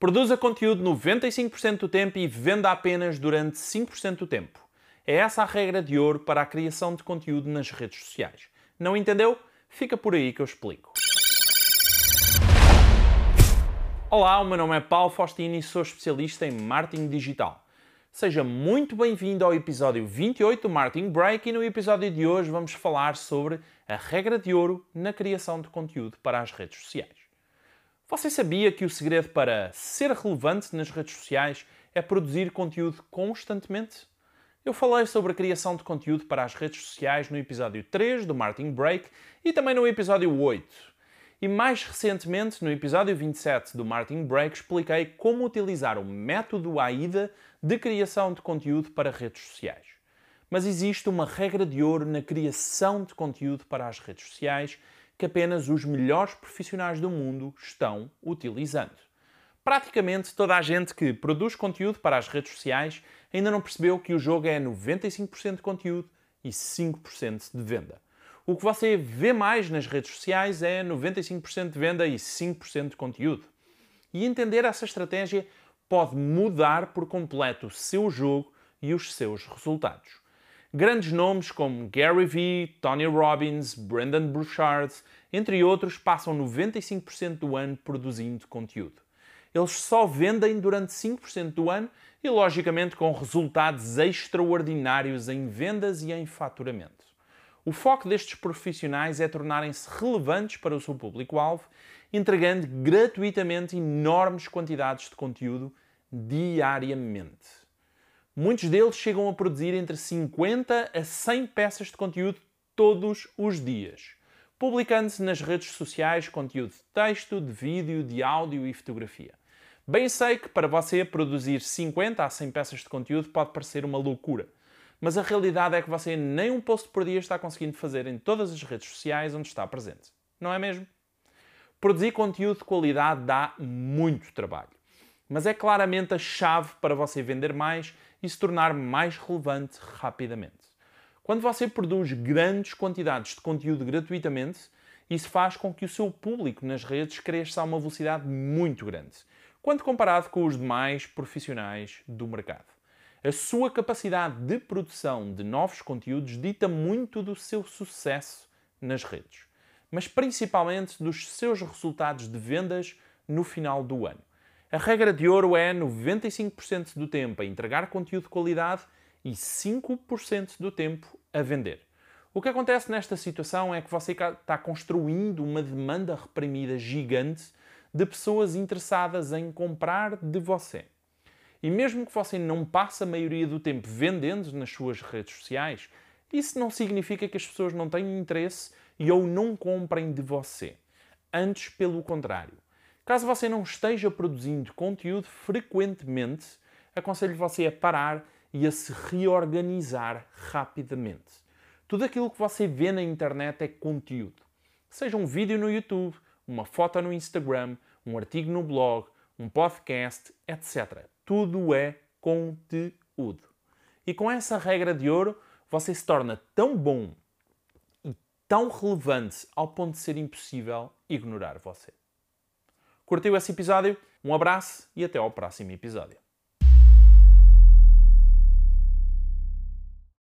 Produza conteúdo 95% do tempo e venda apenas durante 5% do tempo. É essa a regra de ouro para a criação de conteúdo nas redes sociais. Não entendeu? Fica por aí que eu explico. Olá, o meu nome é Paulo Faustino e sou especialista em marketing digital. Seja muito bem-vindo ao episódio 28 do Marketing Break e no episódio de hoje vamos falar sobre a regra de ouro na criação de conteúdo para as redes sociais. Você sabia que o segredo para ser relevante nas redes sociais é produzir conteúdo constantemente? Eu falei sobre a criação de conteúdo para as redes sociais no episódio 3 do Marketing Break e também no episódio 8. E mais recentemente, no episódio 27 do Martin Break, expliquei como utilizar o método AIDA de criação de conteúdo para redes sociais. Mas existe uma regra de ouro na criação de conteúdo para as redes sociais que apenas os melhores profissionais do mundo estão utilizando. Praticamente toda a gente que produz conteúdo para as redes sociais ainda não percebeu que o jogo é 95% de conteúdo e 5% de venda. O que você vê mais nas redes sociais é 95% de venda e 5% de conteúdo. E entender essa estratégia pode mudar por completo o seu jogo e os seus resultados. Grandes nomes como Gary Vee, Tony Robbins, Brandon Burchard, entre outros, passam 95% do ano produzindo conteúdo. Eles só vendem durante 5% do ano e, logicamente, com resultados extraordinários em vendas e em faturamento. O foco destes profissionais é tornarem-se relevantes para o seu público-alvo, entregando gratuitamente enormes quantidades de conteúdo diariamente. Muitos deles chegam a produzir entre 50 a 100 peças de conteúdo todos os dias, publicando-se nas redes sociais conteúdo de texto, de vídeo, de áudio e fotografia. Bem sei que para você produzir 50 a 100 peças de conteúdo pode parecer uma loucura mas a realidade é que você nem um post por dia está conseguindo fazer em todas as redes sociais onde está presente. Não é mesmo? Produzir conteúdo de qualidade dá muito trabalho, mas é claramente a chave para você vender mais e se tornar mais relevante rapidamente. Quando você produz grandes quantidades de conteúdo gratuitamente, isso faz com que o seu público nas redes cresça a uma velocidade muito grande, quando comparado com os demais profissionais do mercado. A sua capacidade de produção de novos conteúdos dita muito do seu sucesso nas redes, mas principalmente dos seus resultados de vendas no final do ano. A regra de ouro é 95% do tempo a entregar conteúdo de qualidade e 5% do tempo a vender. O que acontece nesta situação é que você está construindo uma demanda reprimida gigante de pessoas interessadas em comprar de você. E mesmo que você não passe a maioria do tempo vendendo nas suas redes sociais, isso não significa que as pessoas não tenham interesse e ou não comprem de você. Antes, pelo contrário. Caso você não esteja produzindo conteúdo frequentemente, aconselho você a parar e a se reorganizar rapidamente. Tudo aquilo que você vê na internet é conteúdo. Seja um vídeo no YouTube, uma foto no Instagram, um artigo no blog, um podcast, etc. Tudo é conteúdo. E com essa regra de ouro, você se torna tão bom e tão relevante ao ponto de ser impossível ignorar você. Curtiu esse episódio? Um abraço e até ao próximo episódio.